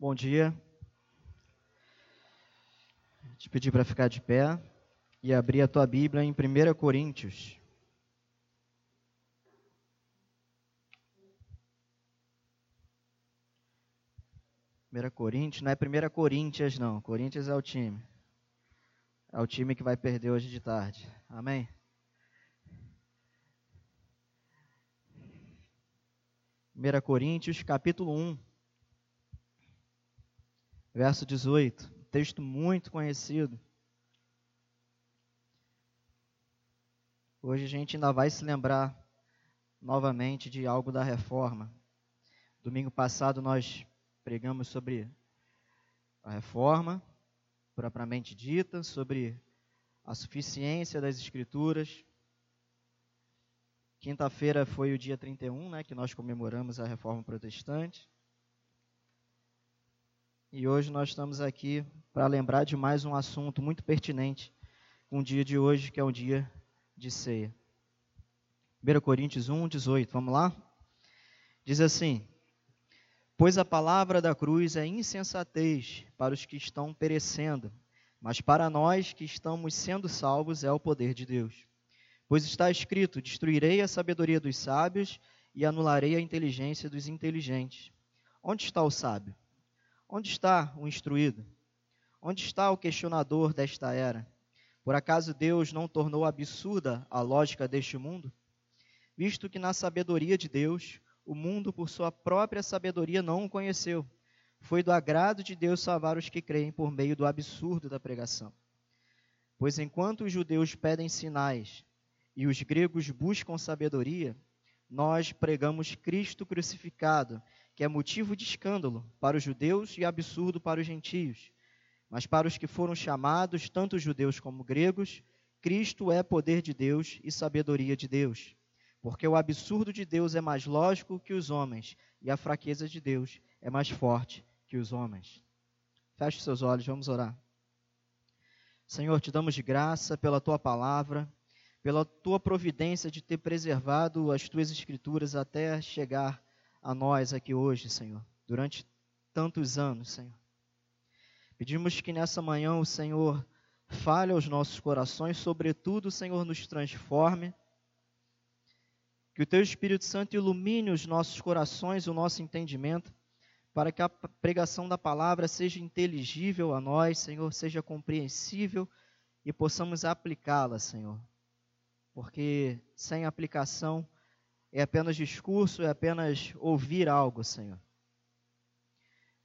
Bom dia. Te pedir para ficar de pé e abrir a tua Bíblia em 1 Coríntios. Primeira Coríntios, não é Primeira Coríntias não, Corinthians é o time. É o time que vai perder hoje de tarde. Amém? Primeira Coríntios, capítulo 1, verso 18 texto muito conhecido. Hoje a gente ainda vai se lembrar novamente de algo da reforma. Domingo passado nós pregamos sobre a reforma, propriamente dita, sobre a suficiência das Escrituras. Quinta-feira foi o dia 31, né, que nós comemoramos a reforma protestante. E hoje nós estamos aqui para lembrar de mais um assunto muito pertinente com o dia de hoje, que é um dia de ceia. 1 Coríntios 1, 18, vamos lá? Diz assim: Pois a palavra da cruz é insensatez para os que estão perecendo, mas para nós que estamos sendo salvos é o poder de Deus. Pois está escrito: Destruirei a sabedoria dos sábios e anularei a inteligência dos inteligentes. Onde está o sábio? Onde está o instruído? Onde está o questionador desta era? Por acaso Deus não tornou absurda a lógica deste mundo? Visto que na sabedoria de Deus, o mundo por sua própria sabedoria não o conheceu. Foi do agrado de Deus salvar os que creem por meio do absurdo da pregação. Pois enquanto os judeus pedem sinais e os gregos buscam sabedoria, nós pregamos Cristo crucificado, que é motivo de escândalo para os judeus e absurdo para os gentios. Mas para os que foram chamados, tanto judeus como gregos, Cristo é poder de Deus e sabedoria de Deus. Porque o absurdo de Deus é mais lógico que os homens, e a fraqueza de Deus é mais forte que os homens. Feche seus olhos, vamos orar. Senhor, te damos graça pela tua palavra, pela tua providência de ter preservado as tuas escrituras até chegar a nós aqui hoje, Senhor, durante tantos anos, Senhor. Pedimos que nessa manhã o Senhor fale aos nossos corações, sobretudo, o Senhor nos transforme. Que o Teu Espírito Santo ilumine os nossos corações, o nosso entendimento, para que a pregação da palavra seja inteligível a nós, Senhor, seja compreensível e possamos aplicá-la, Senhor porque sem aplicação é apenas discurso, é apenas ouvir algo, Senhor.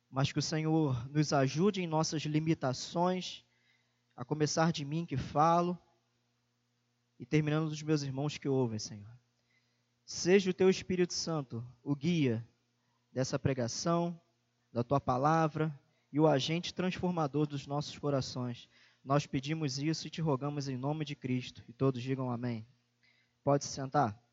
Mas que o Senhor nos ajude em nossas limitações, a começar de mim que falo e terminando dos meus irmãos que ouvem, Senhor. Seja o teu Espírito Santo o guia dessa pregação, da tua palavra e o agente transformador dos nossos corações. Nós pedimos isso e te rogamos em nome de Cristo. E todos digam amém. Pode se sentar.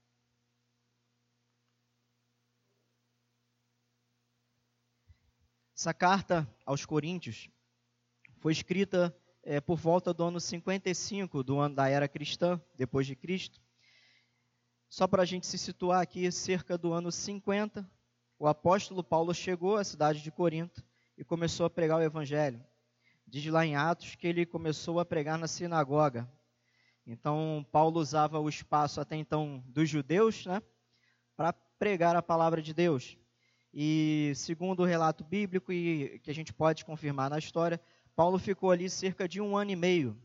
Essa carta aos Coríntios foi escrita é, por volta do ano 55 do ano da era cristã, depois de Cristo. Só para a gente se situar aqui, cerca do ano 50, o apóstolo Paulo chegou à cidade de Corinto e começou a pregar o evangelho. Diz lá em Atos que ele começou a pregar na sinagoga. Então, Paulo usava o espaço até então dos judeus né, para pregar a palavra de Deus. E, segundo o relato bíblico, e que a gente pode confirmar na história, Paulo ficou ali cerca de um ano e meio.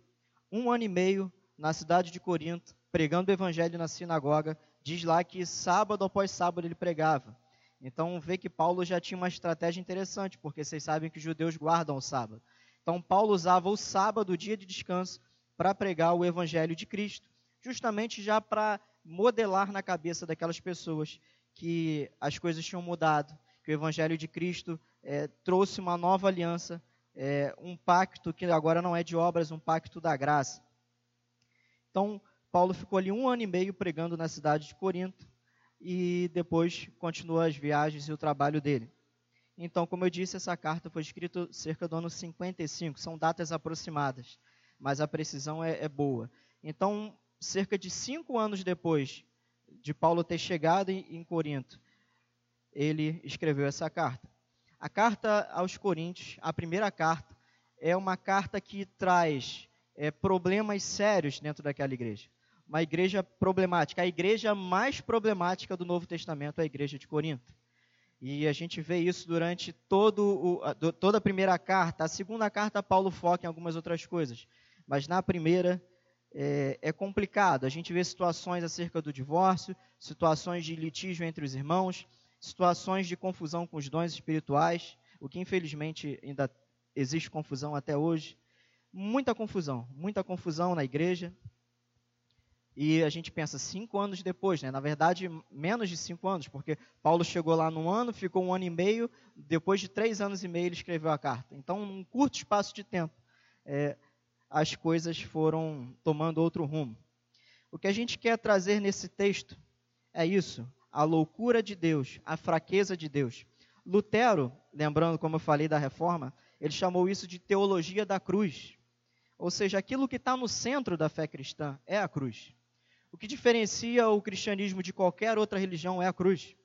Um ano e meio na cidade de Corinto, pregando o evangelho na sinagoga. Diz lá que sábado após sábado ele pregava. Então, vê que Paulo já tinha uma estratégia interessante, porque vocês sabem que os judeus guardam o sábado. Então, Paulo usava o sábado, o dia de descanso, para pregar o evangelho de Cristo, justamente já para modelar na cabeça daquelas pessoas que as coisas tinham mudado, que o evangelho de Cristo é, trouxe uma nova aliança, é, um pacto que agora não é de obras, um pacto da graça. Então, Paulo ficou ali um ano e meio pregando na cidade de Corinto e depois continuou as viagens e o trabalho dele. Então, como eu disse, essa carta foi escrita cerca do ano 55, são datas aproximadas, mas a precisão é, é boa. Então, cerca de cinco anos depois de Paulo ter chegado em, Corinto, ele escreveu essa carta. A carta aos Coríntios, a primeira carta, é uma carta que traz é, problemas sérios dentro daquela igreja. Uma igreja problemática. A igreja mais problemática do Novo Testamento é a igreja de Corinto. E a gente vê isso durante todo o, toda a primeira carta. A segunda carta, Paulo foca em algumas outras coisas. Mas na primeira é, é complicado. A gente vê situações acerca do divórcio, situações de litígio entre os irmãos, situações de confusão com os dons espirituais, o que infelizmente ainda existe confusão até hoje. Muita confusão, muita confusão na igreja. E a gente pensa cinco anos depois, né? na verdade, menos de cinco anos, porque Paulo chegou lá num ano, ficou um ano e meio, depois de três anos e meio ele escreveu a carta. Então, num curto espaço de tempo, é, as coisas foram tomando outro rumo. O que a gente quer trazer nesse texto é isso: a loucura de Deus, a fraqueza de Deus. Lutero, lembrando como eu falei da reforma, ele chamou isso de teologia da cruz. Ou seja, aquilo que está no centro da fé cristã é a cruz. O que diferencia o cristianismo de qualquer outra religião é a cruz.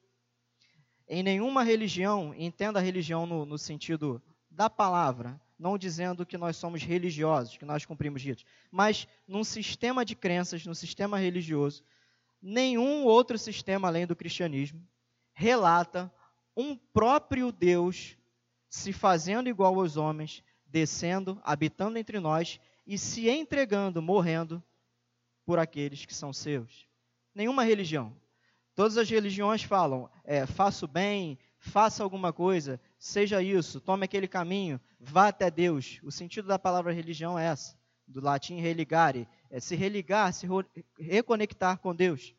Em nenhuma religião, entenda a religião no, no sentido da palavra, não dizendo que nós somos religiosos, que nós cumprimos ritos, mas num sistema de crenças, num sistema religioso, nenhum outro sistema além do cristianismo relata um próprio Deus se fazendo igual aos homens, descendo, habitando entre nós e se entregando, morrendo por aqueles que são seus. Nenhuma religião. Todas as religiões falam, é, faça o bem, faça alguma coisa, seja isso, tome aquele caminho, vá até Deus. O sentido da palavra religião é essa, do latim religare, é se religar, se reconectar com Deus.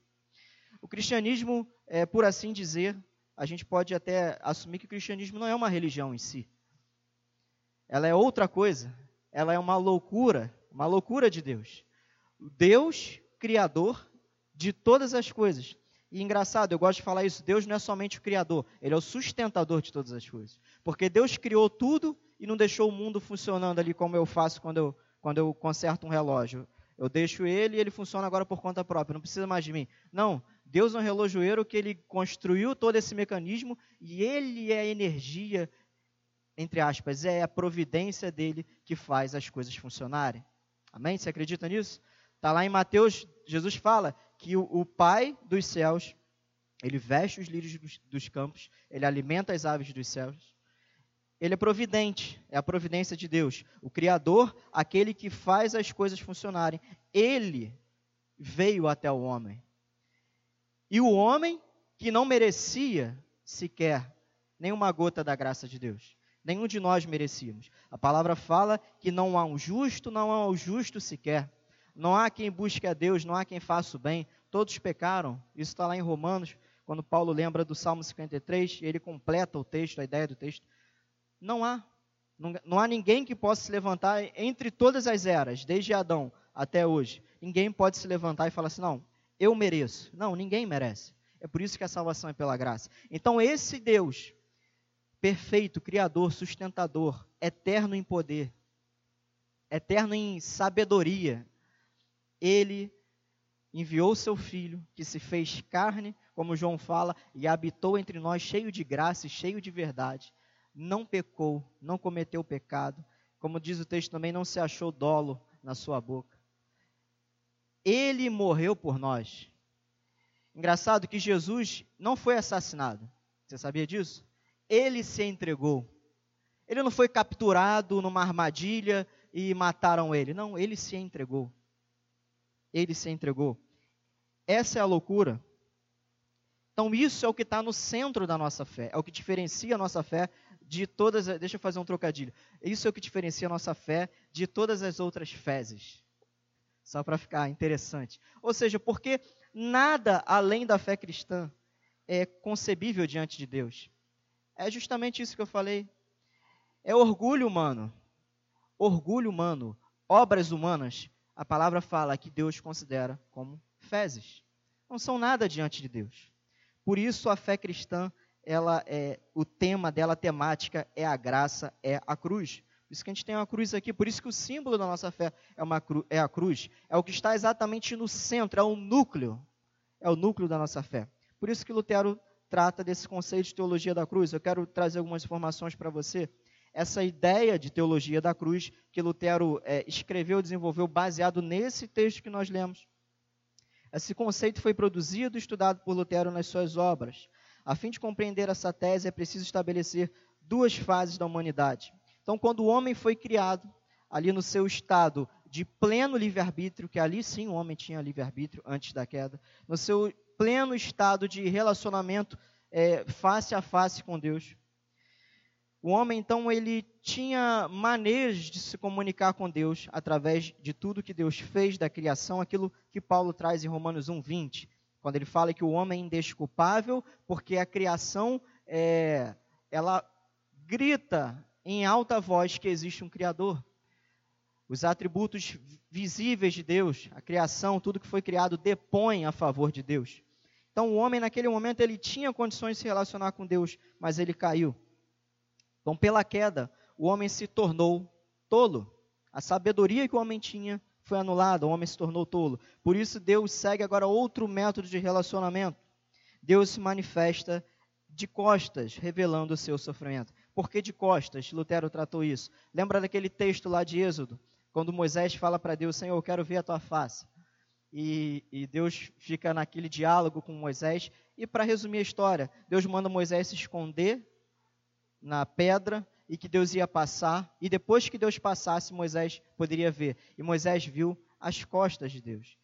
O cristianismo, é, por assim dizer, a gente pode até assumir que o cristianismo não é uma religião em si. Ela é outra coisa. Ela é uma loucura, uma loucura de Deus. Deus, Criador de todas as coisas. E engraçado, eu gosto de falar isso: Deus não é somente o Criador, Ele é o sustentador de todas as coisas. Porque Deus criou tudo e não deixou o mundo funcionando ali como eu faço quando eu, quando eu conserto um relógio. Eu deixo ele e ele funciona agora por conta própria, não precisa mais de mim. Não, Deus é um relojoeiro que ele construiu todo esse mecanismo e ele é a energia, entre aspas, é a providência dele que faz as coisas funcionarem. Amém? Você acredita nisso? Está lá em Mateus, Jesus fala que o, o, Pai dos céus, ele veste os lírios dos, dos campos, ele alimenta as aves dos céus. Ele é providente, é a providência de Deus. O Criador, aquele que faz as coisas funcionarem. Ele veio até o homem. E o homem que não merecia sequer nenhuma gota da graça de Deus. Nenhum de nós merecíamos. A palavra fala que não há um justo, não há um justo sequer. Não há quem busque a Deus, não há quem faça o bem. Todos pecaram. Isso está lá em Romanos, quando Paulo lembra do Salmo 53, ele completa o texto, a ideia do texto. Não há. Não, não há ninguém que possa se levantar entre todas as eras, desde Adão até hoje. Ninguém pode se levantar e falar assim: não, eu mereço. Não, ninguém merece. É por isso que a salvação é pela graça. Então, esse Deus, perfeito, criador, sustentador, eterno em poder, eterno em sabedoria, ele enviou seu filho, que se fez carne, como João fala, e habitou entre nós cheio de graça e cheio de verdade. Não pecou, não cometeu pecado. Como diz o texto também, não se achou dolo na sua boca. Ele morreu por nós. Engraçado que Jesus não foi assassinado. Você sabia disso? Ele se entregou. Ele não foi capturado numa armadilha e mataram ele. Não, ele se entregou ele se entregou. Essa é a loucura. Então, isso é o que está no centro da nossa fé, é o que diferencia a nossa fé de todas. Deixa eu fazer um trocadilho. Isso é o que diferencia a nossa fé de todas as outras fezes. Só para ficar interessante. Ou seja, porque nada além da fé cristã é concebível diante de Deus. É justamente isso que eu falei. É orgulho humano. Orgulho humano. Obras humanas a palavra fala que Deus considera como fezes. Não são nada diante de Deus. Por isso a fé cristã, ela é o tema dela, a temática é a graça, é a cruz. Por isso que a gente tem uma cruz aqui, por isso que o símbolo da nossa fé é, uma cru, é a cruz. É o que está exatamente no centro, é o núcleo. É o núcleo da nossa fé. Por isso que Lutero trata desse conceito de teologia da cruz. Eu quero trazer algumas informações para você. Essa ideia de teologia da cruz que Lutero é, escreveu e desenvolveu baseado nesse texto que nós lemos. Esse conceito foi produzido e estudado por Lutero nas suas obras. A fim de compreender essa tese, é preciso estabelecer duas fases da humanidade. Então, quando o homem foi criado, ali no seu estado de pleno livre-arbítrio, que ali sim o homem tinha livre-arbítrio antes da queda, no seu pleno estado de relacionamento é, face a face com Deus. O homem, então, ele tinha maneiras de se comunicar com Deus através de tudo que Deus fez da criação, aquilo que Paulo traz em Romanos 1,20, quando ele fala que o homem é indesculpável, porque a criação, é, ela grita em alta voz que existe um Criador. Os atributos visíveis de Deus, a criação, tudo que foi criado, depõe a favor de Deus. Então, o homem, naquele momento, ele tinha condições de se relacionar com Deus, mas ele caiu. Então, pela queda, o homem se tornou tolo. A sabedoria que o homem tinha foi anulada, o homem se tornou tolo. Por isso, Deus segue agora outro método de relacionamento. Deus se manifesta de costas, revelando o seu sofrimento. Por que de costas? Lutero tratou isso. Lembra daquele texto lá de Êxodo, quando Moisés fala para Deus: Senhor, eu quero ver a tua face. E, e Deus fica naquele diálogo com Moisés. E para resumir a história, Deus manda Moisés se esconder na pedra e que Deus ia passar, e depois que Deus passasse, Moisés poderia ver. E Moisés viu as costas de Deus.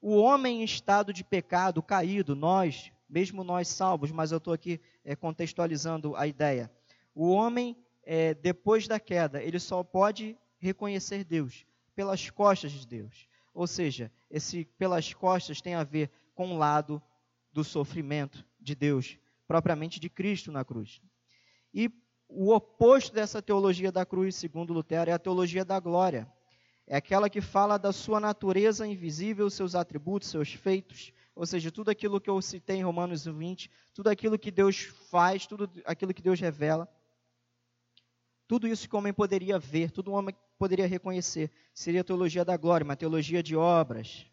O homem em estado de pecado, caído, nós, mesmo nós salvos, mas eu estou aqui é, contextualizando a ideia. O homem, é, depois da queda, ele só pode reconhecer Deus pelas costas de Deus. Ou seja, esse pelas costas tem a ver com o lado do sofrimento de Deus, propriamente de Cristo na cruz. E o oposto dessa teologia da cruz, segundo Lutero, é a teologia da glória. É aquela que fala da sua natureza invisível, seus atributos, seus feitos, ou seja, tudo aquilo que eu citei em Romanos 20, tudo aquilo que Deus faz, tudo aquilo que Deus revela. Tudo isso que o homem poderia ver, tudo o homem poderia reconhecer, seria a teologia da glória, uma teologia de obras.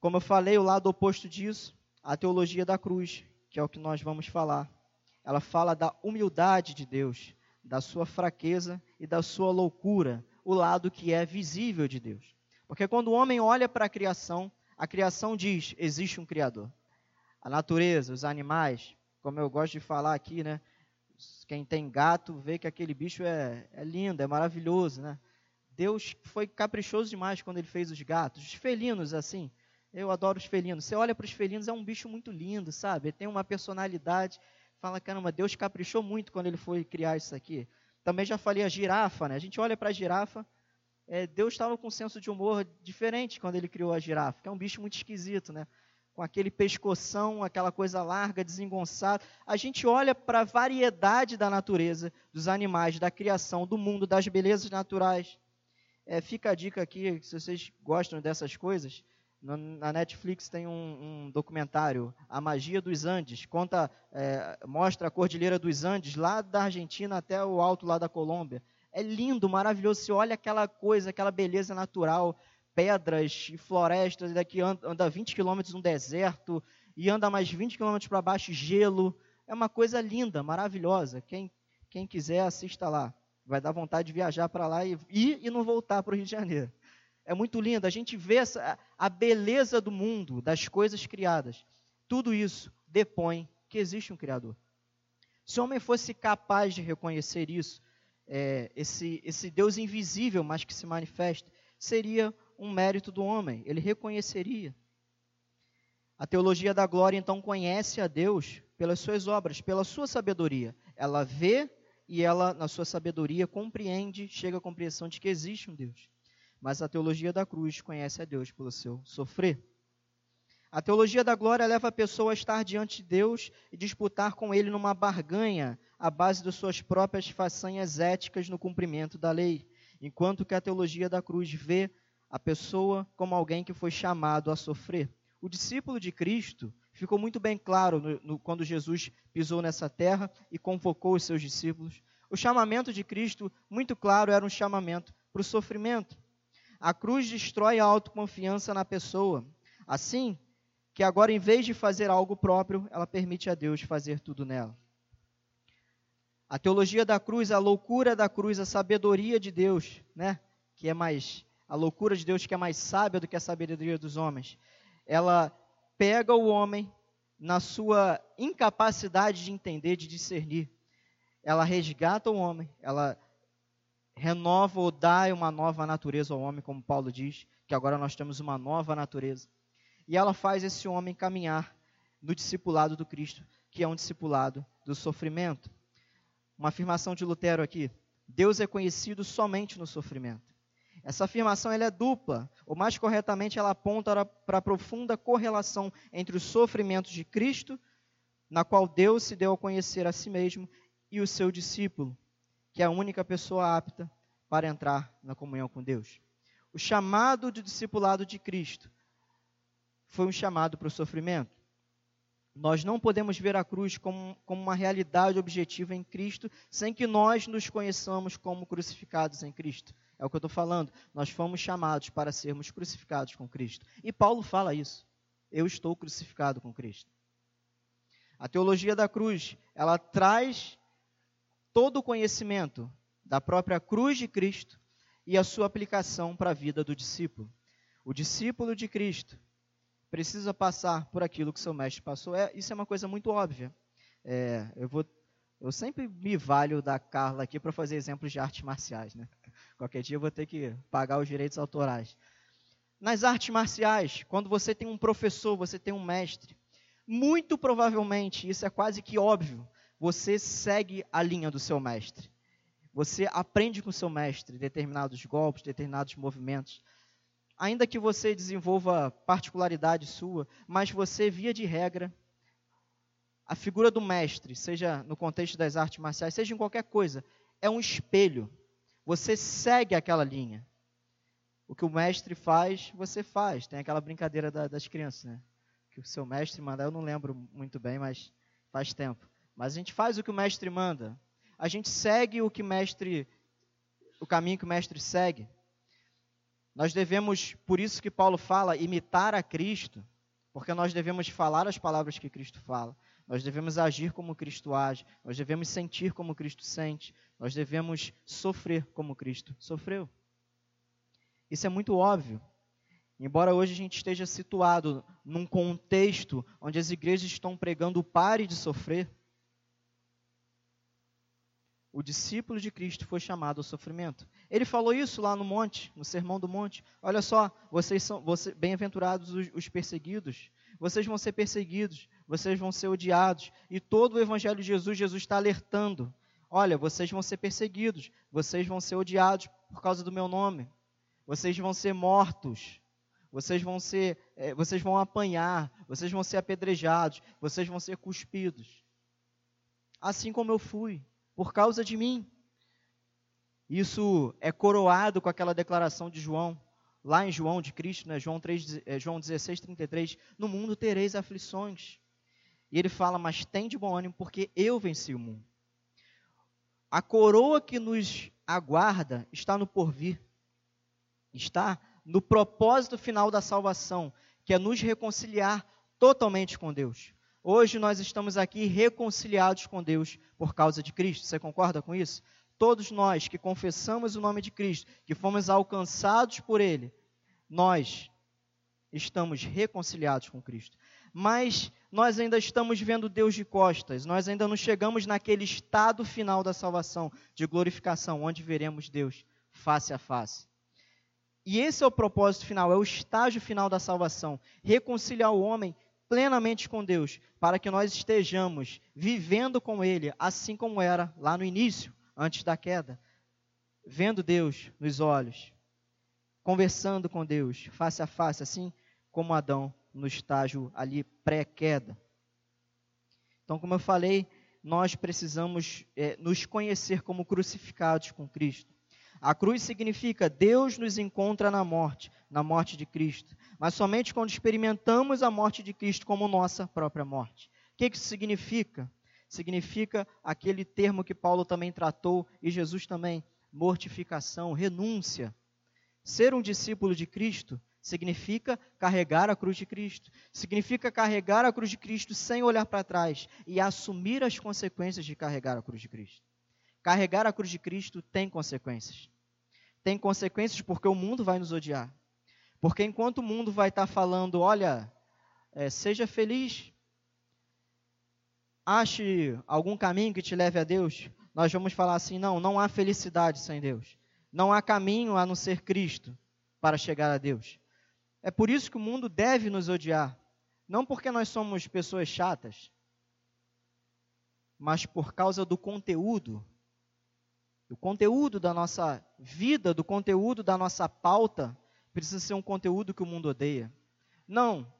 Como eu falei, o lado oposto disso, a teologia da cruz, que é o que nós vamos falar ela fala da humildade de Deus, da sua fraqueza e da sua loucura, o lado que é visível de Deus. Porque quando o homem olha para a criação, a criação diz: existe um Criador. A natureza, os animais, como eu gosto de falar aqui, né? Quem tem gato vê que aquele bicho é, é lindo, é maravilhoso, né? Deus foi caprichoso demais quando ele fez os gatos. Os felinos, assim, eu adoro os felinos. Você olha para os felinos, é um bicho muito lindo, sabe? Ele tem uma personalidade fala, caramba, Deus caprichou muito quando ele foi criar isso aqui. Também já falei a girafa, né? A gente olha para a girafa, é, Deus estava com um senso de humor diferente quando ele criou a girafa, que é um bicho muito esquisito, né? Com aquele pescoção, aquela coisa larga, desengonçada. A gente olha para a variedade da natureza, dos animais, da criação, do mundo, das belezas naturais. É, fica a dica aqui, se vocês gostam dessas coisas, na Netflix tem um, um, documentário, A Magia dos Andes, conta, é, mostra a Cordilheira dos Andes, lá da Argentina até o alto lá da Colômbia. É lindo, maravilhoso. Você olha aquela coisa, aquela beleza natural, pedras e florestas, e daqui anda, anda 20 quilômetros no deserto, e anda mais 20 quilômetros para baixo, gelo. É uma coisa linda, maravilhosa. Quem, quem quiser, assista lá. Vai dar vontade de viajar para lá e ir e não voltar para o Rio de Janeiro é muito lindo. A gente vê essa, a beleza do mundo, das coisas criadas. Tudo isso depõe que existe um Criador. Se o homem fosse capaz de reconhecer isso, é, esse, esse Deus invisível, mas que se manifesta, seria um mérito do homem. Ele reconheceria. A teologia da glória, então, conhece a Deus pelas suas obras, pela sua sabedoria. Ela vê e ela, na sua sabedoria, compreende, chega à compreensão de que existe um Deus mas a teologia da cruz conhece a Deus pelo seu sofrer. A teologia da glória leva a pessoa a estar diante de Deus e disputar com Ele numa barganha à base de suas próprias façanhas éticas no cumprimento da lei, enquanto que a teologia da cruz vê a pessoa como alguém que foi chamado a sofrer. O discípulo de Cristo ficou muito bem claro no, no, quando Jesus pisou nessa terra e convocou os seus discípulos. O chamamento de Cristo, muito claro, era um chamamento para o sofrimento. A cruz destrói a autoconfiança na pessoa. Assim, que agora, em vez de fazer algo próprio, ela permite a Deus fazer tudo nela. A teologia da cruz, a loucura da cruz, a sabedoria de Deus, né? Que é mais a loucura de Deus que é mais sábia do que a sabedoria dos homens. Ela pega o homem na sua incapacidade de entender, de discernir. Ela resgata o homem, ela renova ou dá uma nova natureza ao homem, como Paulo diz, que agora nós temos uma nova natureza. E ela faz esse homem caminhar no discipulado do Cristo, que é um discipulado do sofrimento uma afirmação de Lutero aqui. Deus é conhecido somente no sofrimento. Essa afirmação ela é dupla, ou mais corretamente, ela aponta para a profunda correlação entre os sofrimentos de Cristo, na qual Deus se deu a conhecer a si mesmo, e o seu discípulo, que é a única pessoa apta para entrar na comunhão com Deus. O chamado de discipulado de Cristo foi um chamado para o sofrimento. Nós não podemos ver a cruz como, como, uma realidade objetiva em Cristo sem que nós nos conheçamos como crucificados em Cristo. É o que eu estou falando. Nós fomos chamados para sermos crucificados com Cristo. E Paulo fala isso. Eu estou crucificado com Cristo. A teologia da cruz, ela traz todo o conhecimento da própria cruz de Cristo e a sua aplicação para a vida do discípulo. O discípulo de Cristo precisa passar por aquilo que seu mestre passou. É, isso é uma coisa muito óbvia. É, eu, vou, eu sempre me valho da Carla aqui para fazer exemplos de artes marciais. Né? Qualquer dia eu vou ter que pagar os direitos autorais. Nas artes marciais, quando você tem um professor, você tem um mestre, muito provavelmente, isso é quase que óbvio, você segue a linha do seu mestre. Você aprende com o seu mestre determinados golpes, determinados movimentos ainda que você desenvolva particularidade sua, mas você, via de regra, a figura do mestre, seja no contexto das artes marciais, seja em qualquer coisa, é um espelho. Você segue aquela linha. O que o mestre faz, você faz. Tem aquela brincadeira da, das crianças, né? Que o seu mestre manda, eu não lembro muito bem, mas faz tempo. Mas a gente faz o que o mestre manda. A gente segue o que mestre, o caminho que o mestre segue. Nós devemos, por isso que Paulo fala, imitar a Cristo, porque nós devemos falar as palavras que Cristo fala. Nós devemos agir como Cristo age, nós devemos sentir como Cristo sente, nós devemos sofrer como Cristo sofreu. Isso é muito óbvio. Embora hoje a gente esteja situado num contexto onde as igrejas estão pregando o pare de sofrer, o discípulo de Cristo foi chamado ao sofrimento. Ele falou isso lá no monte, no Sermão do Monte. Olha só, vocês são você, bem-aventurados os, os perseguidos. Vocês vão ser perseguidos, vocês vão ser odiados. E todo o Evangelho de Jesus, Jesus está alertando. Olha, vocês vão ser perseguidos, vocês vão ser odiados por causa do meu nome. Vocês vão ser mortos. Vocês vão ser, é, vocês vão apanhar, vocês vão ser apedrejados, vocês vão ser cuspidos. Assim como eu fui por causa de mim. Isso é coroado com aquela declaração de João, lá em João de Cristo, né? João, 3, é, João 16, 33. No mundo tereis aflições. E ele fala, mas tem de bom ânimo, porque eu venci o mundo. A coroa que nos aguarda está no porvir. Está no propósito final da salvação, que é nos reconciliar totalmente com Deus. Hoje nós estamos aqui reconciliados com Deus por causa de Cristo. Você concorda com isso? Todos nós que confessamos o nome de Cristo, que fomos alcançados por Ele, nós estamos reconciliados com Cristo. Mas nós ainda estamos vendo Deus de costas, nós ainda não chegamos naquele estado final da salvação, de glorificação, onde veremos Deus face a face. E esse é o propósito final, é o estágio final da salvação reconciliar o homem plenamente com Deus, para que nós estejamos vivendo com Ele, assim como era lá no início, antes da queda, vendo Deus nos olhos, conversando com Deus face a face, assim como Adão no estágio ali pré-queda. Então, como eu falei, nós precisamos é, nos conhecer como crucificados com Cristo. A cruz significa Deus nos encontra na morte, na morte de Cristo. Mas somente quando experimentamos a morte de Cristo como nossa própria morte. O que isso significa? Significa aquele termo que Paulo também tratou e Jesus também: mortificação, renúncia. Ser um discípulo de Cristo significa carregar a cruz de Cristo. Significa carregar a cruz de Cristo sem olhar para trás e assumir as consequências de carregar a cruz de Cristo. Carregar a cruz de Cristo tem consequências. Tem consequências porque o mundo vai nos odiar. Porque enquanto o mundo vai estar falando, olha, é, seja feliz, ache algum caminho que te leve a Deus, nós vamos falar assim: não, não há felicidade sem Deus. Não há caminho a não ser Cristo para chegar a Deus. É por isso que o mundo deve nos odiar. Não porque nós somos pessoas chatas, mas por causa do conteúdo, do conteúdo da nossa vida, do conteúdo da nossa pauta, precisa ser um conteúdo que o mundo odeia. Não,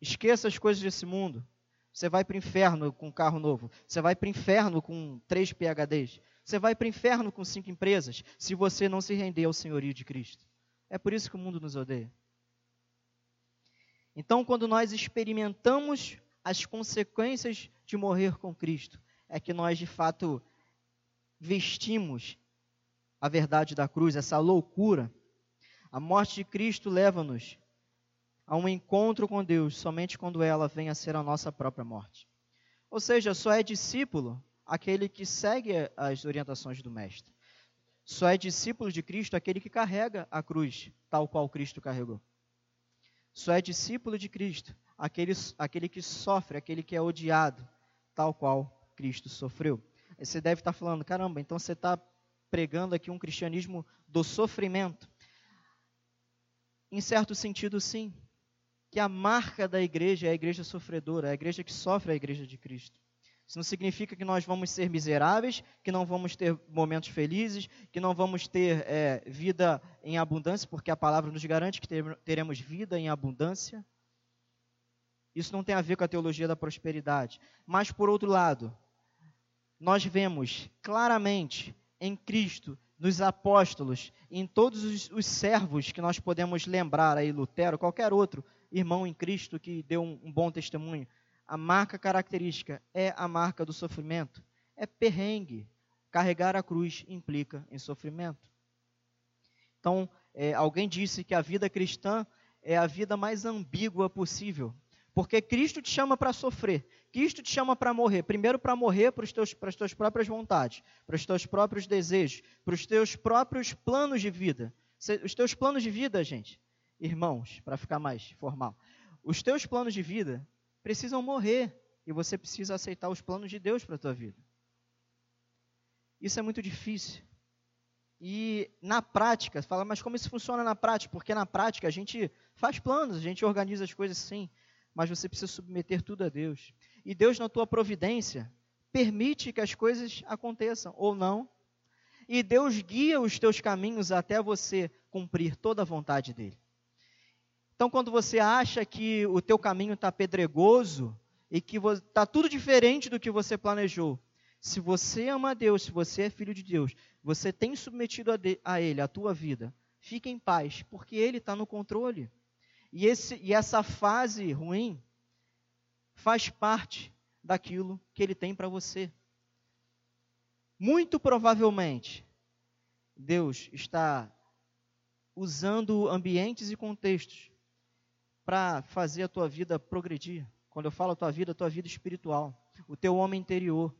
esqueça as coisas desse mundo. Você vai para o inferno com um carro novo. Você vai para o inferno com três PHDs. Você vai para o inferno com cinco empresas, se você não se render ao senhorio de Cristo. É por isso que o mundo nos odeia. Então, quando nós experimentamos as consequências de morrer com Cristo, é que nós de fato vestimos a verdade da cruz, essa loucura. A morte de Cristo leva-nos a um encontro com Deus somente quando ela vem a ser a nossa própria morte. Ou seja, só é discípulo aquele que segue as orientações do Mestre. Só é discípulo de Cristo aquele que carrega a cruz, tal qual Cristo carregou. Só é discípulo de Cristo aquele, aquele que sofre, aquele que é odiado, tal qual Cristo sofreu. Você deve estar falando, caramba, então você está pregando aqui um cristianismo do sofrimento. Em certo sentido, sim. Que a marca da igreja é a igreja sofredora, é a igreja que sofre a igreja de Cristo. Isso não significa que nós vamos ser miseráveis, que não vamos ter momentos felizes, que não vamos ter é, vida em abundância, porque a palavra nos garante que teremos vida em abundância. Isso não tem a ver com a teologia da prosperidade. Mas, por outro lado, nós vemos claramente em Cristo, nos apóstolos, em todos os, os servos que nós podemos lembrar aí, Lutero, qualquer outro irmão em Cristo que deu um, um bom testemunho, a marca característica é a marca do sofrimento. É perrengue. Carregar a cruz implica em sofrimento. Então, é, alguém disse que a vida cristã é a vida mais ambígua possível. Porque Cristo te chama para sofrer, Cristo te chama para morrer. Primeiro, para morrer para, teus, para as tuas próprias vontades, para os teus próprios desejos, para os teus próprios planos de vida. Os teus planos de vida, gente, irmãos, para ficar mais formal, os teus planos de vida precisam morrer e você precisa aceitar os planos de Deus para a tua vida. Isso é muito difícil. E na prática, fala, mas como isso funciona na prática? Porque na prática a gente faz planos, a gente organiza as coisas sim, mas você precisa submeter tudo a Deus. E Deus, na tua providência, permite que as coisas aconteçam ou não. E Deus guia os teus caminhos até você cumprir toda a vontade dele. Então, quando você acha que o teu caminho está pedregoso e que está tudo diferente do que você planejou, se você ama a Deus, se você é filho de Deus, você tem submetido a, de, a Ele a tua vida, fique em paz, porque Ele está no controle. E, esse, e essa fase ruim faz parte daquilo que Ele tem para você. Muito provavelmente, Deus está usando ambientes e contextos para fazer a tua vida progredir. Quando eu falo a tua vida, a tua vida espiritual, o teu homem interior.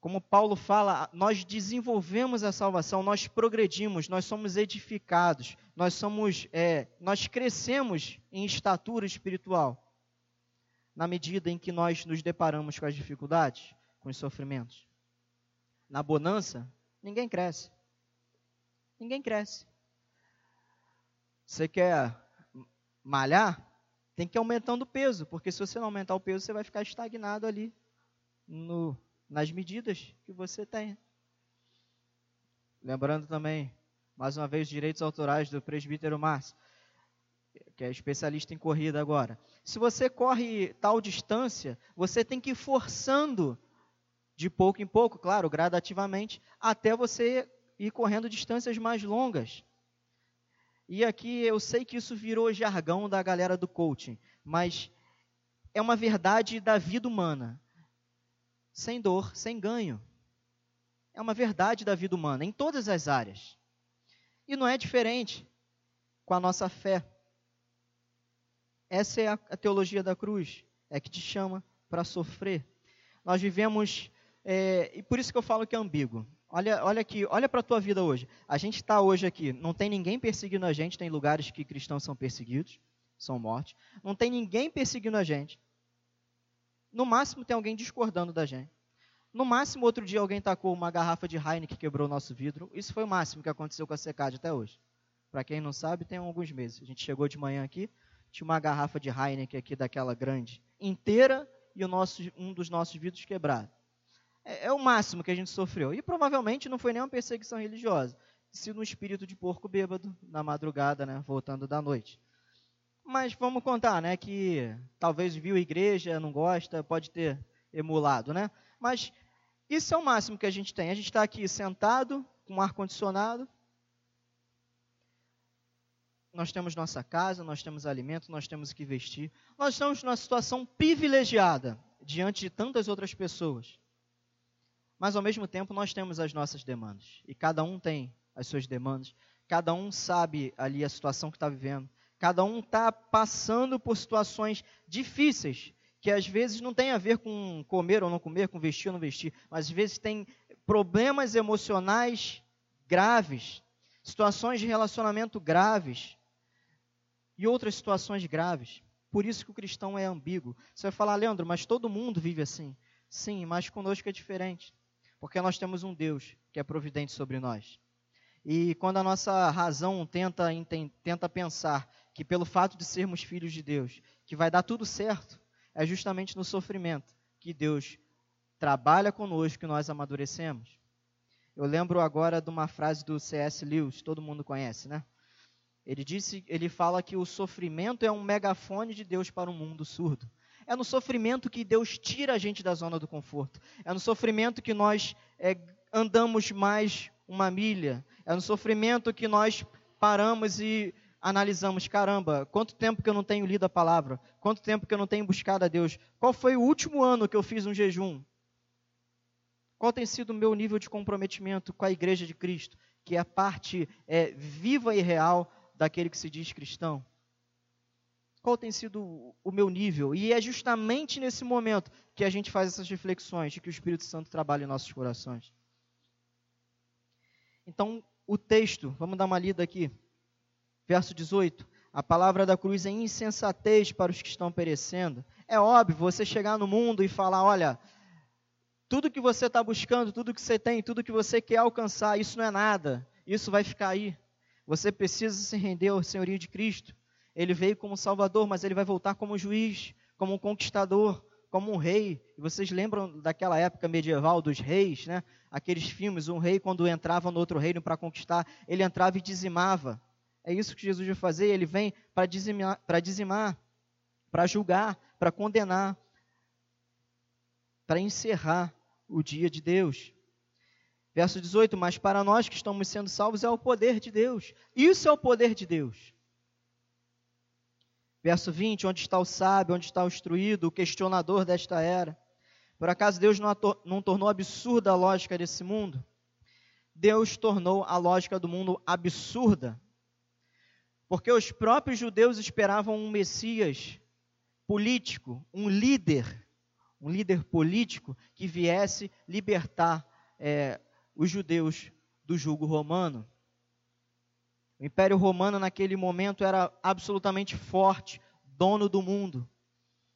Como Paulo fala, nós desenvolvemos a salvação, nós progredimos, nós somos edificados, nós somos, é, nós crescemos em estatura espiritual na medida em que nós nos deparamos com as dificuldades, com os sofrimentos. Na bonança, ninguém cresce. Ninguém cresce. Você quer malhar, tem que ir aumentando o peso, porque se você não aumentar o peso, você vai ficar estagnado ali no, nas medidas que você tem. Lembrando também, mais uma vez, os direitos autorais do presbítero Márcio, que é especialista em corrida agora. Se você corre tal distância, você tem que ir forçando de pouco em pouco, claro, gradativamente, até você ir correndo distâncias mais longas. E aqui eu sei que isso virou jargão da galera do coaching, mas é uma verdade da vida humana. Sem dor, sem ganho. É uma verdade da vida humana, em todas as áreas. E não é diferente. com a nossa fé. Essa é a, teologia da cruz, é que te chama para sofrer. Nós vivemos, é, e por isso que eu falo que é ambíguo. Olha, olha aqui, olha para a tua vida hoje. A gente está hoje aqui, não tem ninguém perseguindo a gente, tem lugares que cristãos são perseguidos, são mortos. Não tem ninguém perseguindo a gente. No máximo tem alguém discordando da gente. No máximo, outro dia alguém tacou uma garrafa de Heineken que quebrou o nosso vidro. Isso foi o máximo que aconteceu com a Secad até hoje. Para quem não sabe, tem alguns meses. A gente chegou de manhã aqui, tinha uma garrafa de Heineken aqui daquela grande, inteira, e nosso, um dos nossos vidros quebrado. É, é, o máximo que a gente sofreu. E provavelmente não foi nem uma perseguição religiosa. Se no espírito de porco bêbado, na madrugada, né, voltando da noite. Mas vamos contar, né, que talvez viu a igreja, não gosta, pode ter emulado, né? Mas isso é o máximo que a gente tem. A gente está aqui sentado, com ar-condicionado. Nós temos nossa casa, nós temos alimento, nós temos que vestir. Nós estamos numa situação privilegiada diante de tantas outras pessoas. Mas ao mesmo tempo nós temos as nossas demandas. E cada um tem as suas demandas. Cada um sabe ali a situação que está vivendo. Cada um está passando por situações difíceis que às vezes não tem a ver com comer ou não comer, com vestir ou não vestir, mas às vezes tem problemas emocionais graves, situações de relacionamento graves e outras situações graves. Por isso que o cristão é ambíguo. Você vai falar, Leandro, mas todo mundo vive assim. Sim, mas conosco é diferente. Porque nós temos um Deus que é providente sobre nós. E quando a nossa razão tenta, tenta pensar que pelo fato de sermos filhos de Deus, que vai dar tudo certo, é justamente no sofrimento que Deus trabalha conosco e nós amadurecemos. Eu lembro agora de uma frase do C.S. Lewis, todo mundo conhece, né? Ele disse, ele fala que o sofrimento é um megafone de Deus para um mundo surdo. É no sofrimento que Deus tira a gente da zona do conforto. É no sofrimento que nós é, andamos mais uma milha. É no sofrimento que nós paramos e analisamos, caramba, quanto tempo que eu não tenho lido a palavra? Quanto tempo que eu não tenho buscado a Deus? Qual foi o último ano que eu fiz um jejum? Qual tem sido o meu nível de comprometimento com a igreja de Cristo, que é a parte é, viva e real daquele que se diz cristão? Qual tem sido o meu nível? E é justamente nesse momento que a gente faz essas reflexões, de que o Espírito Santo trabalha em nossos corações. Então, o texto, vamos dar uma lida aqui. Verso 18: A palavra da cruz é insensatez para os que estão perecendo. É óbvio você chegar no mundo e falar: olha, tudo que você está buscando, tudo que você tem, tudo que você quer alcançar, isso não é nada, isso vai ficar aí. Você precisa se render ao senhorio de Cristo. Ele veio como Salvador, mas ele vai voltar como juiz, como um conquistador, como um rei. E vocês lembram daquela época medieval dos reis, né? Aqueles filmes, um rei quando entrava no outro reino para conquistar, ele entrava e dizimava. É isso que Jesus vai fazer. Ele vem para dizimar, para dizimar, para julgar, para condenar, para encerrar o dia de Deus. Verso 18: Mas para nós que estamos sendo salvos é o poder de Deus. Isso é o poder de Deus. Verso 20: Onde está o sábio, onde está o instruído, o questionador desta era? Por acaso Deus não, não tornou absurda a lógica desse mundo? Deus tornou a lógica do mundo absurda porque os próprios judeus esperavam um Messias político, um líder, um líder político que viesse libertar é, os judeus do jugo romano. O Império Romano, naquele momento, era absolutamente forte, dono do mundo.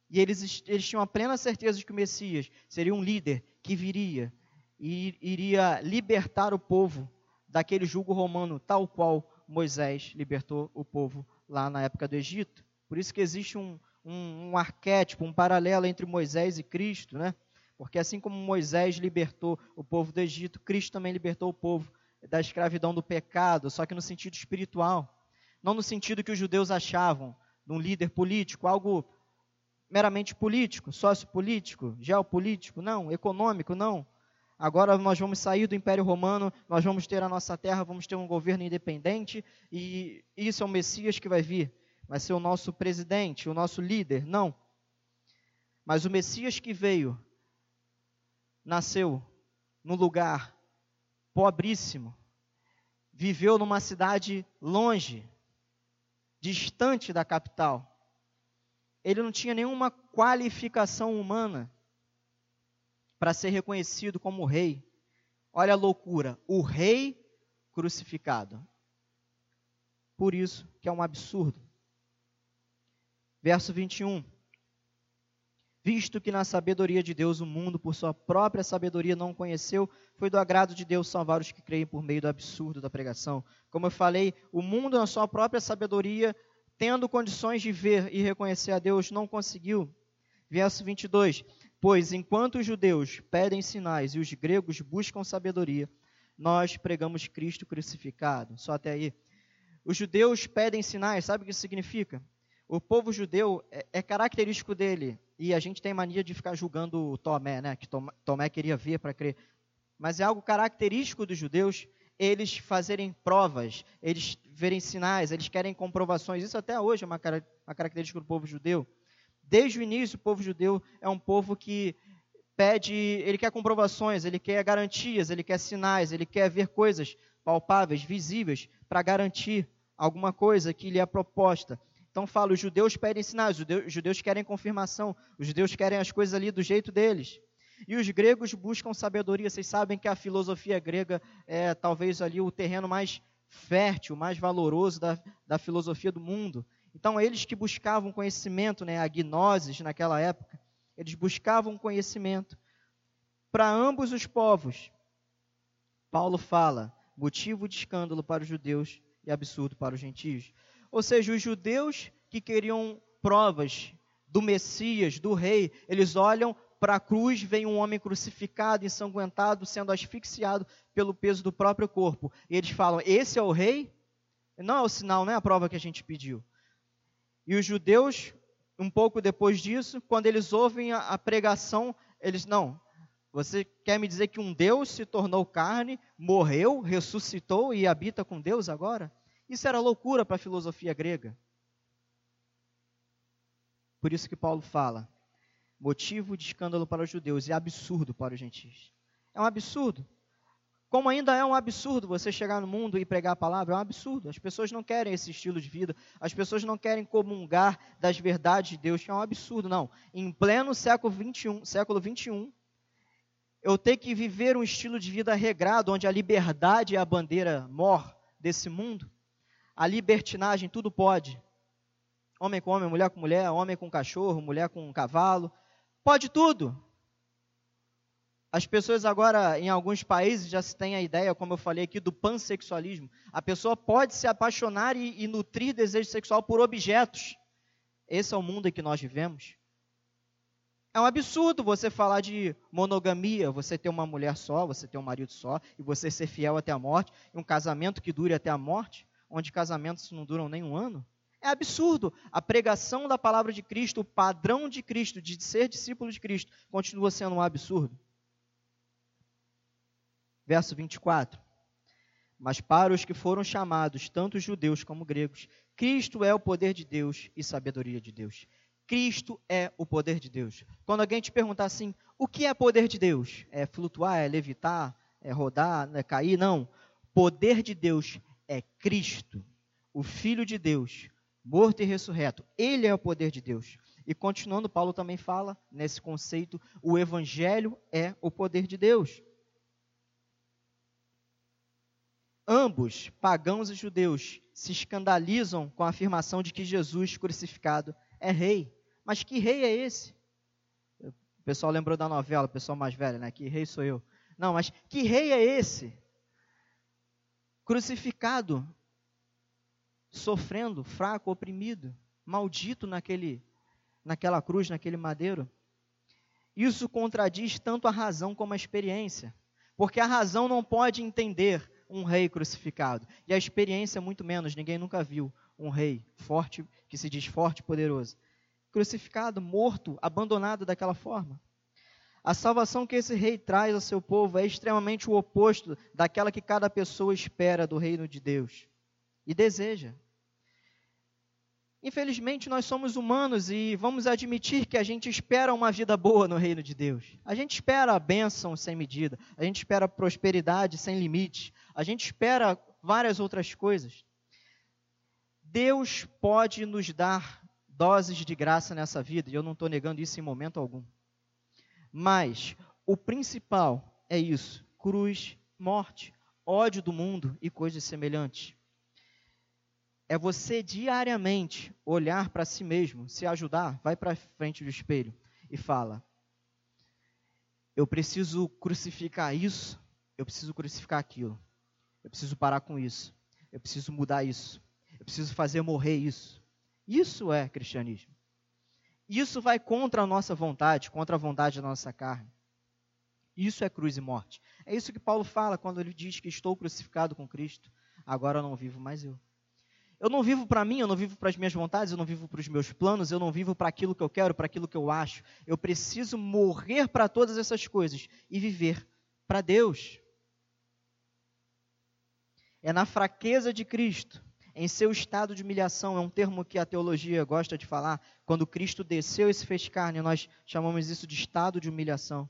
E eles, eles tinham a plena certeza de que o Messias seria um líder que viria e iria libertar o povo daquele jugo romano, tal qual Moisés libertou o povo lá na época do Egito. Por isso que existe um, um, um arquétipo, um paralelo entre Moisés e Cristo, né? Porque assim como Moisés libertou o povo do Egito, Cristo também libertou o povo da escravidão do pecado, só que no sentido espiritual. Não no sentido que os judeus achavam de um líder político, algo meramente político, sociopolítico, geopolítico, não, econômico, não. Agora nós vamos sair do Império Romano, nós vamos ter a nossa terra, vamos ter um governo independente e isso é o Messias que vai vir. Vai ser o nosso presidente, o nosso líder. Não. Mas o Messias que veio nasceu num lugar pobríssimo, viveu numa cidade longe, distante da capital. Ele não tinha nenhuma qualificação humana para ser reconhecido como rei. Olha a loucura, o rei crucificado. Por isso que é um absurdo. Verso 21. Visto que na sabedoria de Deus o mundo, por sua própria sabedoria, não conheceu, foi do agrado de Deus salvar os que creem por meio do absurdo da pregação. Como eu falei, o mundo, na sua própria sabedoria, tendo condições de ver e reconhecer a Deus, não conseguiu. Verso 22. Pois enquanto os judeus pedem sinais e os gregos buscam sabedoria, nós pregamos Cristo crucificado. Só até aí. Os judeus pedem sinais, sabe o que isso significa? O povo judeu é, é característico dele, e a gente tem mania de ficar julgando Tomé, né? Que Tomé queria ver para crer. Mas é algo característico dos judeus eles fazerem provas, eles verem sinais, eles querem comprovações. Isso até hoje é uma, uma característica do povo judeu. Desde o início, o povo judeu é um povo que pede, ele quer comprovações, ele quer garantias, ele quer sinais, ele quer ver coisas palpáveis, visíveis, para garantir alguma coisa que lhe é proposta. Então fala, os judeus pedem sinais, os judeus, os judeus querem confirmação, os judeus querem as coisas ali do jeito deles. E os gregos buscam sabedoria. Vocês sabem que a filosofia grega é talvez ali o terreno mais fértil, mais valoroso da, da filosofia do mundo. Então, eles que buscavam conhecimento, né, a gnoses naquela época, eles buscavam conhecimento. Para ambos os povos, Paulo fala, motivo de escândalo para os judeus e absurdo para os gentios. Ou seja, os judeus que queriam provas do Messias, do rei, eles olham para a cruz, vem um homem crucificado, ensanguentado, sendo asfixiado pelo peso do próprio corpo. E eles falam: Esse é o rei? Não é o sinal, não é a prova que a gente pediu. E os judeus, um pouco depois disso, quando eles ouvem a, a pregação, eles não. Você quer me dizer que um Deus se tornou carne, morreu, ressuscitou e habita com Deus agora? Isso era loucura para a filosofia grega. Por isso que Paulo fala: motivo de escândalo para os judeus e absurdo para os gentios. É um absurdo. Como ainda é um absurdo você chegar no mundo e pregar a palavra, é um absurdo. As pessoas não querem esse estilo de vida, as pessoas não querem comungar das verdades de Deus, é um absurdo, não. Em pleno século 21, século 21, eu ter que viver um estilo de vida regrado, onde a liberdade é a bandeira mor desse mundo, a libertinagem, tudo pode. Homem com homem, mulher com mulher, homem com cachorro, mulher com cavalo, pode tudo. As pessoas agora, em alguns países, já se tem a ideia, como eu falei aqui, do pansexualismo. A pessoa pode se apaixonar e, e nutrir desejo sexual por objetos. Esse é o mundo em que nós vivemos. É um absurdo você falar de monogamia, você ter uma mulher só, você ter um marido só, e você ser fiel até a morte, e um casamento que dure até a morte onde casamentos não duram nem um ano? É absurdo. A pregação da palavra de Cristo, o padrão de Cristo, de ser discípulo de Cristo, continua sendo um absurdo. Verso 24. Mas para os que foram chamados, tanto judeus como gregos, Cristo é o poder de Deus e sabedoria de Deus. Cristo é o poder de Deus. Quando alguém te perguntar assim, o que é poder de Deus? É flutuar, é levitar, é rodar, é cair? Não. Poder de Deus é Cristo, o Filho de Deus, morto e ressurreto. Ele é o poder de Deus. E continuando, Paulo também fala nesse conceito: o Evangelho é o poder de Deus. Ambos, pagãos e judeus, se escandalizam com a afirmação de que Jesus crucificado é rei. Mas que rei é esse? O pessoal lembrou da novela, o pessoal mais velho, né? Que rei sou eu. Não, mas que rei é esse? Crucificado, sofrendo, fraco, oprimido, maldito naquele, naquela cruz, naquele madeiro. Isso contradiz tanto a razão como a experiência, porque a razão não pode entender um rei crucificado, e a experiência muito menos, ninguém nunca viu um rei forte, que se diz forte e poderoso, crucificado, morto, abandonado daquela forma. A salvação que esse rei traz ao seu povo é extremamente o oposto daquela que cada pessoa espera do reino de Deus e deseja. Infelizmente, nós somos humanos e vamos admitir que a gente espera uma vida boa no reino de Deus. A gente espera a bênção sem medida, a gente espera prosperidade sem limite, a gente espera várias outras coisas. Deus pode nos dar doses de graça nessa vida, e eu não estou negando isso em momento algum. Mas o principal é isso: cruz, morte, ódio do mundo e coisas semelhantes. É você diariamente olhar para si mesmo, se ajudar, vai para frente do espelho e fala: Eu preciso crucificar isso, eu preciso crucificar aquilo, eu preciso parar com isso, eu preciso mudar isso, eu preciso fazer morrer isso. Isso é cristianismo. Isso vai contra a nossa vontade, contra a vontade da nossa carne. Isso é cruz e morte. É isso que Paulo fala quando ele diz que estou crucificado com Cristo. Agora não vivo mais eu. Eu não vivo para mim, eu não vivo para as minhas vontades, eu não vivo para os meus planos, eu não vivo para aquilo que eu quero, para aquilo que eu acho. Eu preciso morrer para todas essas coisas e viver para Deus. É na fraqueza de Cristo em seu estado de humilhação, é um termo que a teologia gosta de falar, quando Cristo desceu e se fez carne, nós chamamos isso de estado de humilhação.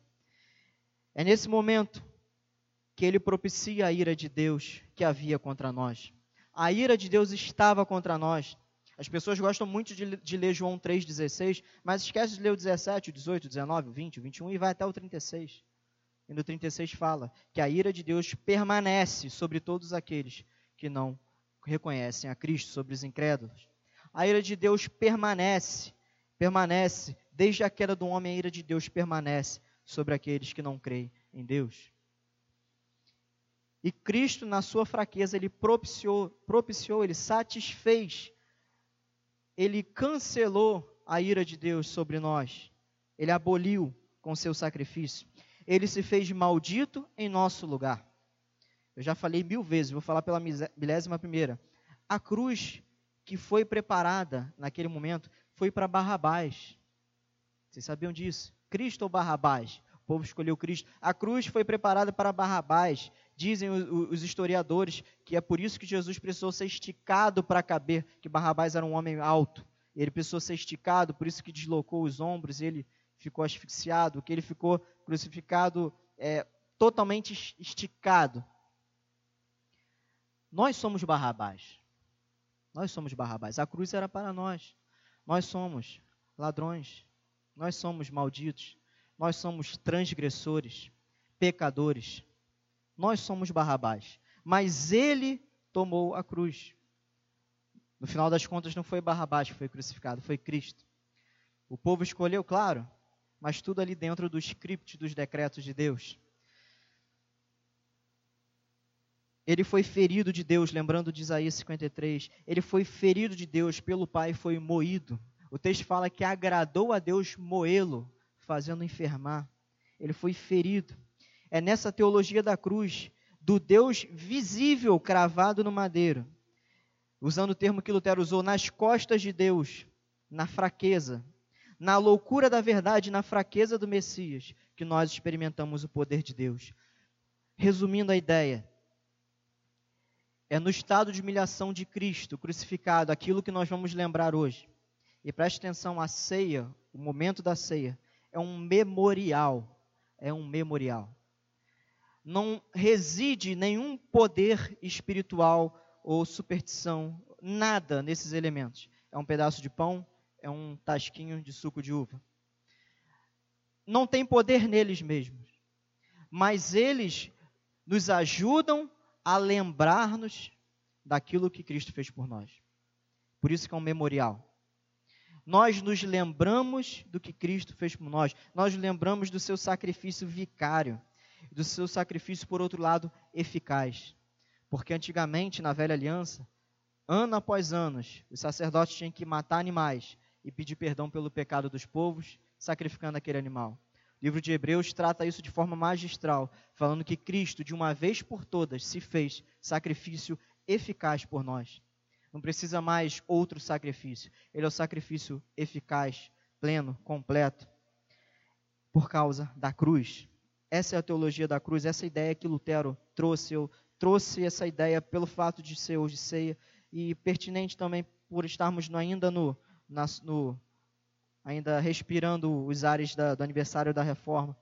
É nesse momento que ele propicia a ira de Deus que havia contra nós. A ira de Deus estava contra nós. As pessoas gostam muito de, de ler João 3,16, mas esquece de ler o 17, o 18, o 19, o 20, o 21 e vai até o 36. E no 36 fala que a ira de Deus permanece sobre todos aqueles que não reconhecem a Cristo, sobre os incrédulos. A ira de Deus permanece, permanece, desde a queda do homem, a ira de Deus permanece sobre aqueles que não creem em Deus. E Cristo, na sua fraqueza, ele propiciou, propiciou, ele satisfez, ele cancelou a ira de Deus sobre nós. Ele aboliu com seu sacrifício. Ele se fez maldito em nosso lugar. Eu já falei mil vezes, vou falar pela milésima primeira. A cruz que foi preparada naquele momento foi para Barrabás. Vocês sabiam disso? Cristo ou Barrabás? O povo escolheu Cristo. A cruz foi preparada para Barrabás. Dizem os historiadores que é por isso que Jesus precisou ser esticado para caber, que Barrabás era um homem alto. Ele precisou ser esticado, por isso que deslocou os ombros, ele ficou asfixiado, que ele ficou crucificado é, totalmente esticado. Nós somos Barrabás. Nós somos Barrabás. A cruz era para nós. Nós somos ladrões. Nós somos malditos. Nós somos transgressores, pecadores. Nós somos Barrabás. Mas ele tomou a cruz. No final das contas, não foi Barrabás que foi crucificado, foi Cristo. O povo escolheu, claro, mas tudo ali dentro do script dos decretos de Deus. Ele foi ferido de Deus, lembrando de Isaías 53. Ele foi ferido de Deus, pelo Pai foi moído. O texto fala que agradou a Deus moê-lo, fazendo enfermar. Ele foi ferido. É nessa teologia da cruz, do Deus visível cravado no madeiro, usando o termo que Lutero usou, nas costas de Deus, na fraqueza, na loucura da verdade, na fraqueza do Messias, que nós experimentamos o poder de Deus. Resumindo a ideia, é no estado de humilhação de Cristo crucificado, aquilo que nós vamos lembrar hoje. E preste atenção, a ceia, o momento da ceia, é um memorial. É um memorial. Não reside nenhum poder espiritual ou superstição, nada nesses elementos. É um pedaço de pão, é um tasquinho de suco de uva. Não tem poder neles mesmos, mas eles nos ajudam a lembrar-nos daquilo que Cristo fez por nós. Por isso que é um memorial. Nós nos lembramos do que Cristo fez por nós. Nós lembramos do seu sacrifício vicário, do seu sacrifício, por outro lado, eficaz. Porque antigamente, na velha aliança, ano após ano, os sacerdotes tinham que matar animais e pedir perdão pelo pecado dos povos, sacrificando aquele animal. O livro de Hebreus trata isso de forma magistral, falando que Cristo, de uma vez por todas, se fez sacrifício eficaz por nós. Não precisa mais outro sacrifício. Ele é o sacrifício eficaz, pleno, completo, por causa da cruz. Essa é a teologia da cruz, essa ideia que Lutero trouxe. Eu trouxe essa ideia pelo fato de ser hoje ceia e pertinente também por estarmos ainda no, na, no ainda respirando os ares da, do aniversário da reforma.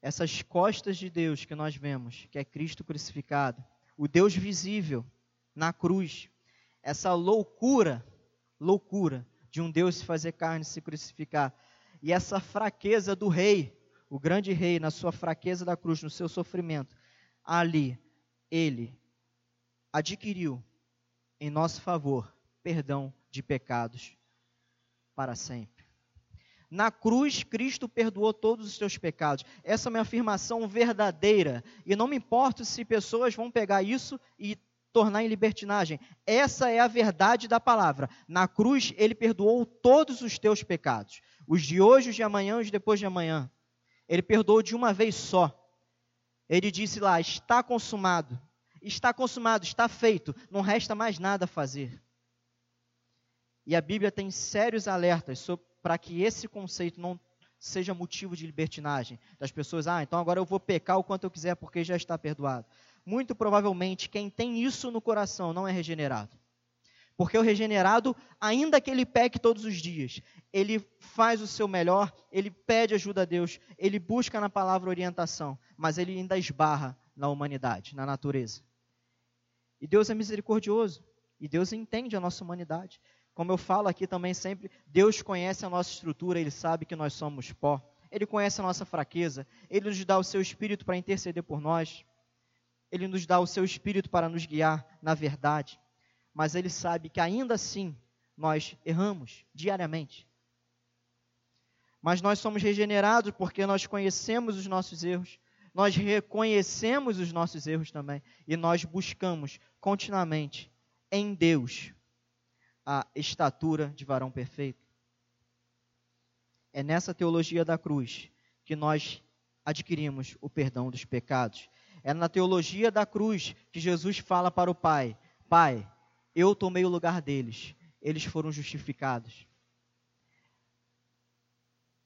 Essas costas de Deus que nós vemos, que é Cristo crucificado, o Deus visível, na cruz. Essa loucura, loucura de um Deus se fazer carne, se crucificar. E essa fraqueza do rei, o grande rei, na sua fraqueza da cruz, no seu sofrimento, ali, ele adquiriu em nosso favor perdão de pecados para sempre. Na cruz, Cristo perdoou todos os teus pecados. Essa é uma afirmação verdadeira. E não me importa se pessoas vão pegar isso e tornar em libertinagem. Essa é a verdade da palavra. Na cruz, ele perdoou todos os teus pecados. Os de hoje, os de amanhã, os de depois de amanhã. Ele perdoou de uma vez só. Ele disse lá: está consumado. Está consumado, está feito. Não resta mais nada a fazer. E a Bíblia tem sérios alertas para que esse conceito não seja motivo de libertinagem. Das pessoas, ah, então agora eu vou pecar o quanto eu quiser porque já está perdoado. Muito provavelmente quem tem isso no coração não é regenerado. Porque o regenerado, ainda que ele peque todos os dias, ele faz o seu melhor, ele pede ajuda a Deus, ele busca na palavra orientação, mas ele ainda esbarra na humanidade, na natureza. E Deus é misericordioso, e Deus entende a nossa humanidade. Como eu falo aqui também sempre, Deus conhece a nossa estrutura, Ele sabe que nós somos pó. Ele conhece a nossa fraqueza, Ele nos dá o seu espírito para interceder por nós. Ele nos dá o seu espírito para nos guiar na verdade. Mas Ele sabe que ainda assim nós erramos diariamente. Mas nós somos regenerados porque nós conhecemos os nossos erros, nós reconhecemos os nossos erros também e nós buscamos continuamente em Deus a estatura de varão perfeito. É nessa teologia da cruz que nós adquirimos o perdão dos pecados. É na teologia da cruz que Jesus fala para o Pai: Pai, eu tomei o lugar deles, eles foram justificados.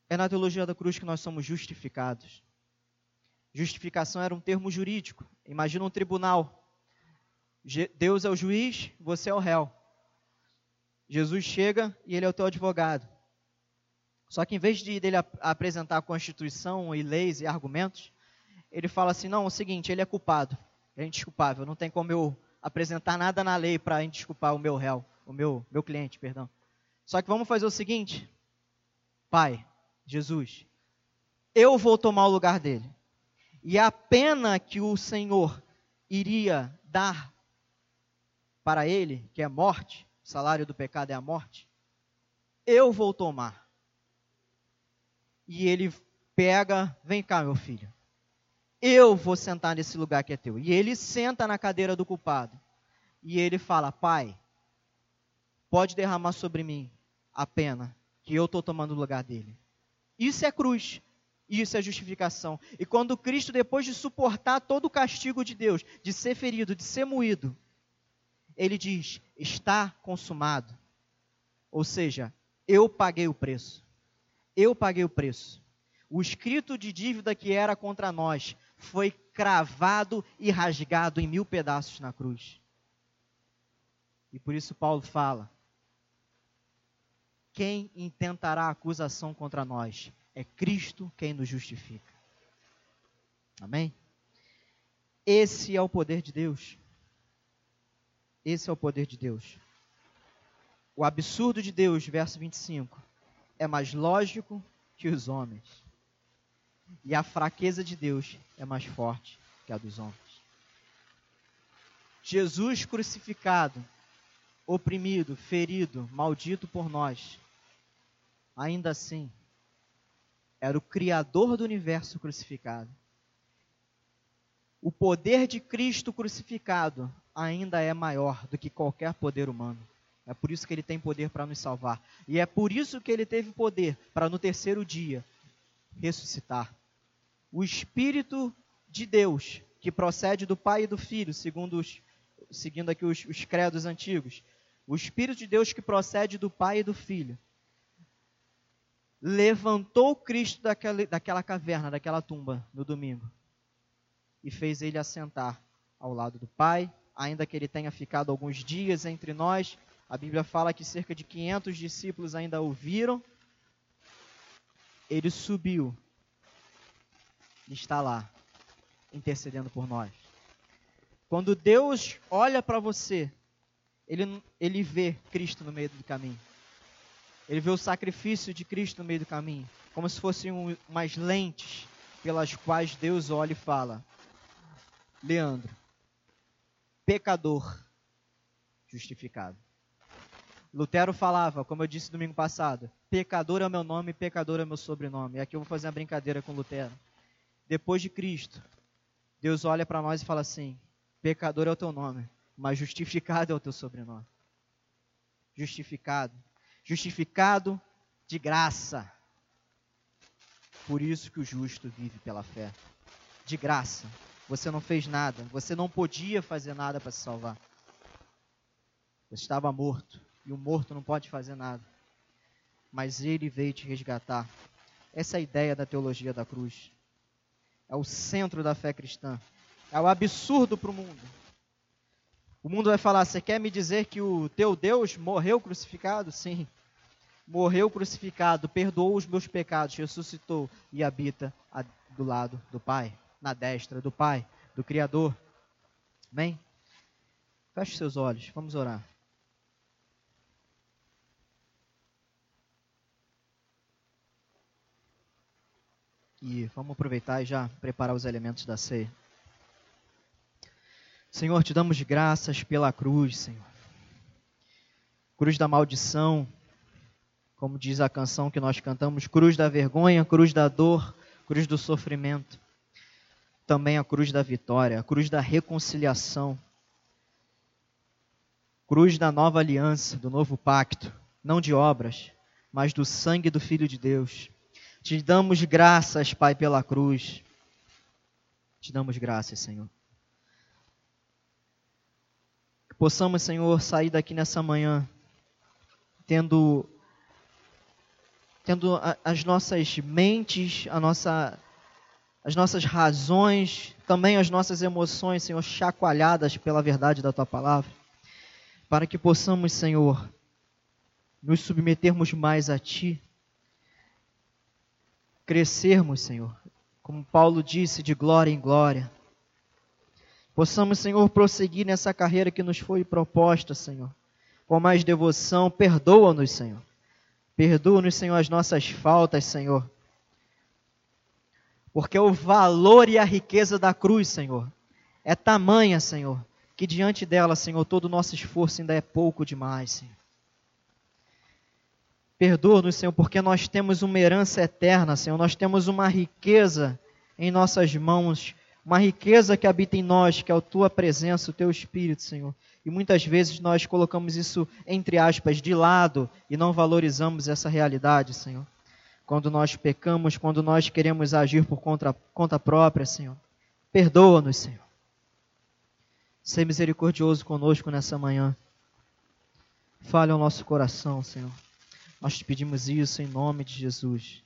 É na teologia da cruz que nós somos justificados. Justificação era um termo jurídico. Imagina um tribunal. Deus é o juiz, você é o réu. Jesus chega e ele é o teu advogado. Só que em vez de dele apresentar a Constituição e leis e argumentos, ele fala assim: não, é o seguinte, ele é culpado, é indesculpável, não tem como eu apresentar nada na lei para indesculpar o meu réu, o meu, meu cliente, perdão. Só que vamos fazer o seguinte, Pai, Jesus, eu vou tomar o lugar dele. E a pena que o Senhor iria dar para ele, que é morte, o salário do pecado é a morte, eu vou tomar. E ele pega, vem cá, meu filho. Eu vou sentar nesse lugar que é teu. E ele senta na cadeira do culpado. E ele fala: Pai, pode derramar sobre mim a pena que eu estou tomando o lugar dele. Isso é cruz. Isso é justificação. E quando Cristo, depois de suportar todo o castigo de Deus, de ser ferido, de ser moído, ele diz: está consumado. Ou seja, eu paguei o preço. Eu paguei o preço. O escrito de dívida que era contra nós foi cravado e rasgado em mil pedaços na cruz. E por isso Paulo fala: quem intentará acusação contra nós? É Cristo quem nos justifica. Amém? Esse é o poder de Deus. Esse é o poder de Deus. O absurdo de Deus, verso 25, é mais lógico que os homens. E a fraqueza de Deus é mais forte que a dos homens. Jesus crucificado, oprimido, ferido, maldito por nós, ainda assim, era o Criador do universo crucificado. O poder de Cristo crucificado ainda é maior do que qualquer poder humano. É por isso que ele tem poder para nos salvar. E é por isso que ele teve poder para no terceiro dia ressuscitar. O Espírito de Deus, que procede do Pai e do Filho, segundo os, seguindo aqui os, os credos antigos. O Espírito de Deus que procede do Pai e do Filho. Levantou Cristo daquela, daquela caverna, daquela tumba, no domingo. E fez ele assentar ao lado do Pai ainda que ele tenha ficado alguns dias entre nós. A Bíblia fala que cerca de 500 discípulos ainda ouviram. Ele subiu e está lá, intercedendo por nós. Quando Deus olha para você ele, ele vê Cristo no meio do caminho. Ele vê o sacrifício de Cristo no meio do caminho, como se fossem um, umas lentes pelas quais Deus olha e fala: Leandro, pecador, justificado. Lutero falava, como eu disse domingo passado, pecador é o meu nome, pecador é o meu sobrenome. E aqui eu vou fazer uma brincadeira com Lutero. Depois de Cristo, Deus olha para nós e fala assim: pecador é o teu nome, mas justificado é o teu sobrenome. Justificado. Justificado de graça. Por isso que o justo vive pela fé. De graça. Você não fez nada. Você não podia fazer nada para se salvar. Você estava morto. E o morto não pode fazer nada. Mas ele veio te resgatar. Essa é a ideia da teologia da cruz. É o centro da fé cristã. É o absurdo para o mundo. O mundo vai falar: Você quer me dizer que o teu Deus morreu crucificado? Sim. Morreu crucificado, perdoou os meus pecados, ressuscitou e habita do lado do Pai, na destra do Pai, do Criador. Amém? Feche seus olhos, vamos orar. E vamos aproveitar e já preparar os elementos da ceia. Senhor, te damos graças pela cruz, Senhor. Cruz da maldição, como diz a canção que nós cantamos, cruz da vergonha, cruz da dor, cruz do sofrimento. Também a cruz da vitória, a cruz da reconciliação. Cruz da nova aliança, do novo pacto, não de obras, mas do sangue do Filho de Deus te damos graças, Pai, pela cruz. Te damos graças, Senhor. Que possamos, Senhor, sair daqui nessa manhã tendo tendo as nossas mentes, a nossa as nossas razões, também as nossas emoções, Senhor, chacoalhadas pela verdade da tua palavra, para que possamos, Senhor, nos submetermos mais a ti crescermos, Senhor, como Paulo disse, de glória em glória. Possamos, Senhor, prosseguir nessa carreira que nos foi proposta, Senhor, com mais devoção. Perdoa-nos, Senhor. Perdoa-nos, Senhor, as nossas faltas, Senhor. Porque o valor e a riqueza da cruz, Senhor, é tamanha, Senhor, que diante dela, Senhor, todo o nosso esforço ainda é pouco demais, Senhor. Perdoa-nos, Senhor, porque nós temos uma herança eterna, Senhor. Nós temos uma riqueza em nossas mãos, uma riqueza que habita em nós, que é a tua presença, o teu espírito, Senhor. E muitas vezes nós colocamos isso, entre aspas, de lado e não valorizamos essa realidade, Senhor. Quando nós pecamos, quando nós queremos agir por conta, conta própria, Senhor. Perdoa-nos, Senhor. Ser misericordioso conosco nessa manhã. Fale ao nosso coração, Senhor. Nós te pedimos isso em nome de Jesus.